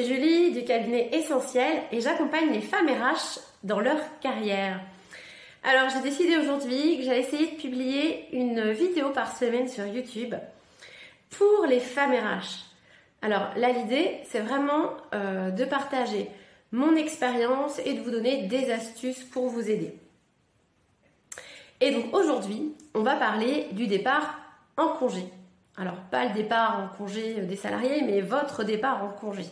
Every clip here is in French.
c'est Julie du cabinet Essentiel et j'accompagne les femmes RH dans leur carrière. Alors j'ai décidé aujourd'hui que j'allais essayer de publier une vidéo par semaine sur YouTube pour les femmes RH. Alors là l'idée c'est vraiment euh, de partager mon expérience et de vous donner des astuces pour vous aider. Et donc aujourd'hui on va parler du départ en congé. Alors pas le départ en congé des salariés mais votre départ en congé.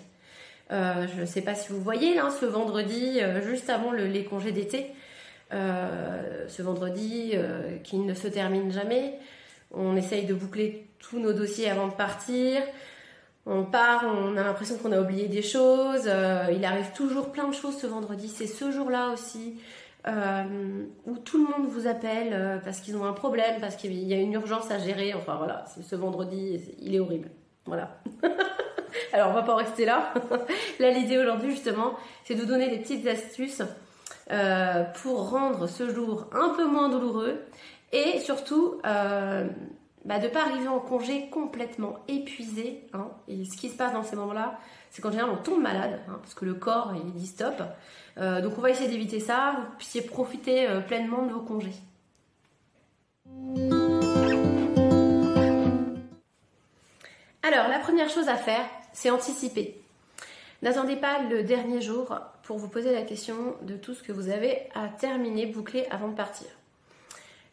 Euh, je ne sais pas si vous voyez là, ce vendredi, euh, juste avant les congés d'été, euh, ce vendredi qui ne se termine jamais. On essaye de boucler tous nos dossiers avant de partir. On part, on a l'impression qu'on a oublié des choses. il arrive toujours plein de choses ce vendredi. C'est ce jour-là aussi où tout le monde vous appelle parce qu'ils ont un problème, parce qu'il y a une urgence à gérer. Enfin voilà, ce vendredi, il est horrible. Voilà. Alors on va pas en rester là. là l'idée aujourd'hui justement, c'est de vous donner des petites astuces euh, pour rendre ce jour un peu moins douloureux et surtout euh, bah, de ne pas arriver en congé complètement épuisé. Hein. Et ce qui se passe dans ces moments-là, c'est qu'en général on tombe malade hein, parce que le corps il dit stop. Euh, donc on va essayer d'éviter ça, vous puissiez profiter pleinement de vos congés. Alors la première chose à faire, c'est anticiper. N'attendez pas le dernier jour pour vous poser la question de tout ce que vous avez à terminer, boucler avant de partir.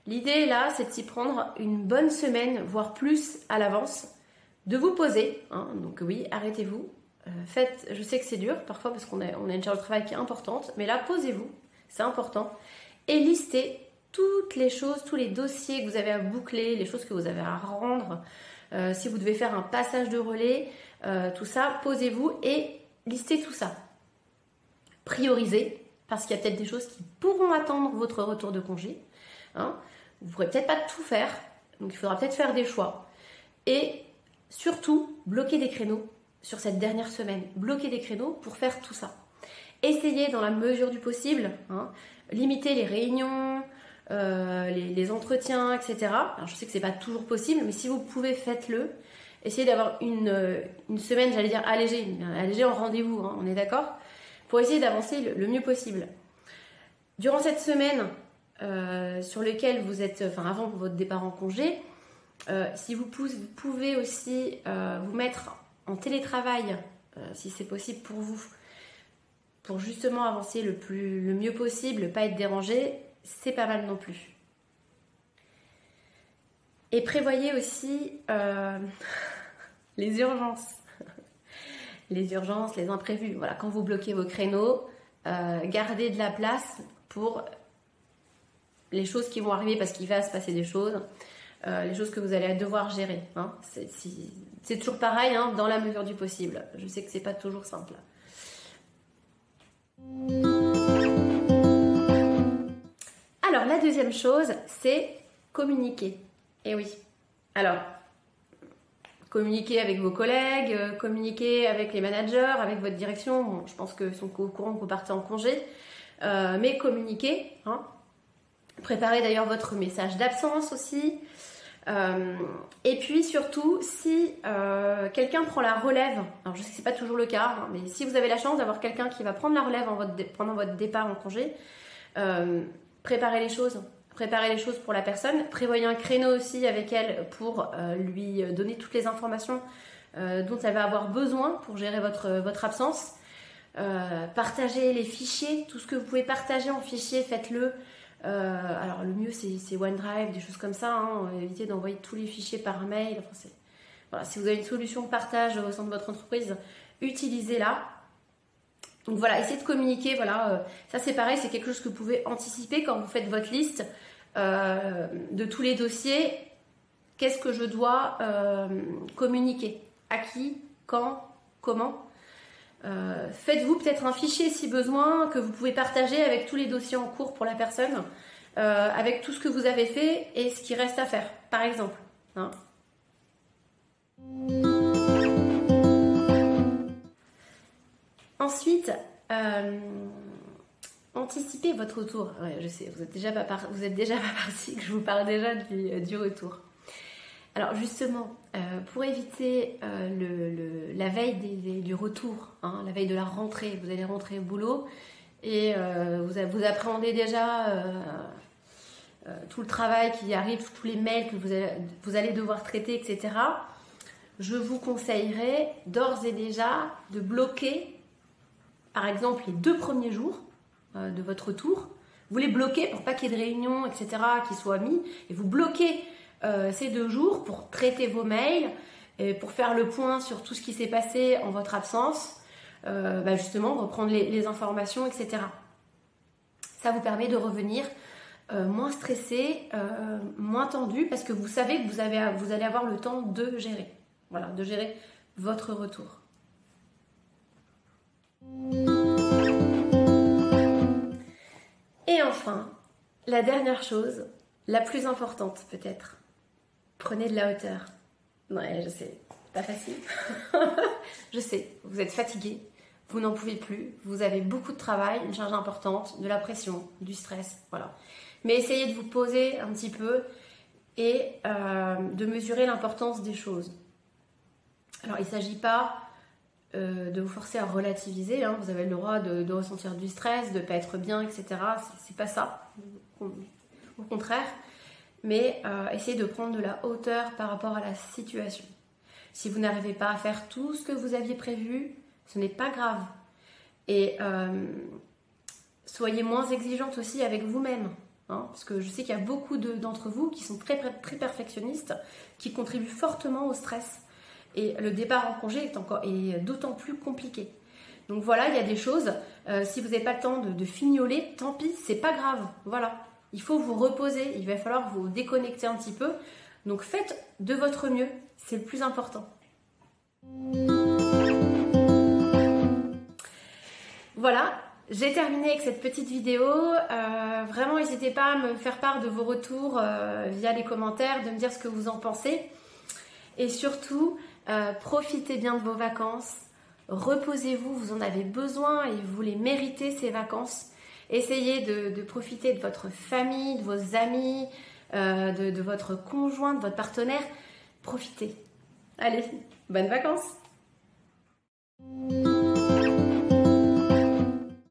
L'idée là, c'est de s'y prendre une bonne semaine, voire plus à l'avance, de vous poser. Hein. donc oui, arrêtez-vous. Euh, faites, je sais que c'est dur parfois parce qu'on a, on a une charge de travail qui est importante, mais là, posez-vous, c'est important, et listez toutes les choses, tous les dossiers que vous avez à boucler, les choses que vous avez à rendre, euh, si vous devez faire un passage de relais, euh, tout ça, posez-vous et listez tout ça. Priorisez, parce qu'il y a peut-être des choses qui pourront attendre votre retour de congé. Hein. Vous ne pourrez peut-être pas tout faire, donc il faudra peut-être faire des choix. Et surtout, bloquez des créneaux sur cette dernière semaine. Bloquez des créneaux pour faire tout ça. Essayez dans la mesure du possible, hein, limiter les réunions, euh, les, entretiens, etc. Alors je sais que c'est pas toujours possible, mais si vous pouvez, faites-le. Essayez d'avoir une, euh, une, semaine, j'allais dire allégée, allégée en rendez-vous, hein, on est d'accord Pour essayer d'avancer le, mieux possible. Durant cette semaine euh, sur laquelle vous êtes, enfin avant votre départ en congé, si vous, vous, pouvez aussi vous mettre en télétravail, si c'est possible pour vous, pour justement avancer le, plus, le mieux possible, pas être dérangé, c'est pas mal non plus. Et prévoyez aussi euh, les urgences. les urgences, les imprévus. Voilà, quand vous bloquez vos créneaux, euh, gardez de la place pour les choses qui vont arriver parce qu'il va se passer des choses, euh, les choses que vous allez devoir gérer. Hein. C'est toujours pareil, hein, dans la mesure du possible. Je sais que c'est pas toujours simple. La deuxième chose, c'est communiquer. Et eh oui. Alors, communiquer avec vos collègues, euh, communiquer avec les managers, avec votre direction. je pense qu'ils sont au courant que vous partez en congé. Euh, mais communiquer. Hein. Préparez d'ailleurs votre message d'absence aussi. Euh, et puis surtout, si quelqu'un prend la relève, alors je sais que c'est pas toujours le cas, hein, mais si vous avez la chance d'avoir quelqu'un qui va prendre la relève pendant votre départ en congé, préparer les choses. Préparer les choses pour la personne. Prévoyez un créneau aussi avec elle pour euh, lui donner toutes les informations euh, dont elle va avoir besoin pour gérer votre, votre absence. Euh, partagez les fichiers, tout ce que vous pouvez partager en fichier, faites-le. alors le mieux c'est OneDrive, des choses comme ça. Hein. Évitez d'envoyer tous les fichiers par mail. voilà, si vous avez une solution de partage au sein de votre entreprise, utilisez-la. Donc voilà, essayez de communiquer. Voilà, euh, ça c'est pareil, c'est quelque chose que vous pouvez anticiper quand vous faites votre liste euh, de tous les dossiers. Qu'est-ce que je dois euh, communiquer? À qui? Quand? Comment? Faites-vous peut-être un fichier si besoin que vous pouvez partager avec tous les dossiers en cours pour la personne, avec tout ce que vous avez fait et ce qui reste à faire, par exemple. Hein. Ensuite, euh, anticipez votre retour. je sais, vous êtes déjà pas, pas parti, que je vous parle déjà du, retour. Alors justement, euh, pour éviter euh, la veille du retour, hein, la veille de la rentrée, vous allez rentrer au boulot et euh, vous, vous, appréhendez déjà tout le travail qui arrive, tous les mails que vous allez, vous allez devoir traiter, etc. Je vous conseillerais d'ores et déjà de bloquer, par exemple, les deux premiers jours de votre retour. Vous les bloquez pour pas qu'il y ait de réunions, etc., qui soient mis, et vous bloquez euh, ces deux jours pour traiter vos mails, et pour faire le point sur tout ce qui s'est passé en votre absence, euh, bah, justement reprendre les, informations, etc. Ça vous permet de revenir euh, moins stressé, moins tendu, parce que vous savez que vous, vous allez avoir le temps de gérer. Voilà, de gérer votre retour. Et enfin, la dernière chose, la plus importante peut-être, Prenez de la hauteur. Ouais, je sais, pas facile. je sais, vous êtes fatigué, vous n'en pouvez plus, vous avez beaucoup de travail, une charge importante, de la pression, du stress, voilà. Mais essayez de vous poser un petit peu et euh, de mesurer l'importance des choses. Alors, il ne s'agit pas euh, de vous forcer à relativiser, hein. vous avez le droit de, ressentir du stress, de pas être bien, etc. C'est pas ça. Au contraire, mais euh, essayez de prendre de la hauteur par rapport à la situation. Si vous n'arrivez pas à faire tout ce que vous aviez prévu, ce n'est pas grave. Et euh, soyez moins exigeante aussi avec vous-même. Hein, parce que je sais qu'il y a beaucoup d'entre vous qui sont très, très perfectionnistes, qui contribuent fortement au stress. Et le départ en congé est, encore, est d'autant plus compliqué. Donc voilà, il y a des choses. Euh, si vous n'avez pas le temps de, fignoler, tant pis, c'est pas grave. Voilà. Il faut vous reposer, il va falloir vous déconnecter un petit peu. Donc faites de votre mieux, c'est le plus important. Voilà, j'ai terminé avec cette petite vidéo. Euh, vraiment, n'hésitez pas à me faire part de vos retours euh, via les commentaires, de me dire ce que vous en pensez. Et surtout, euh, profitez bien de vos vacances. Reposez-vous, vous en avez besoin et vous les méritez ces vacances. Essayez de, profiter de votre famille, de vos amis, euh, de, votre conjoint, de votre partenaire. Profitez. Allez, bonnes vacances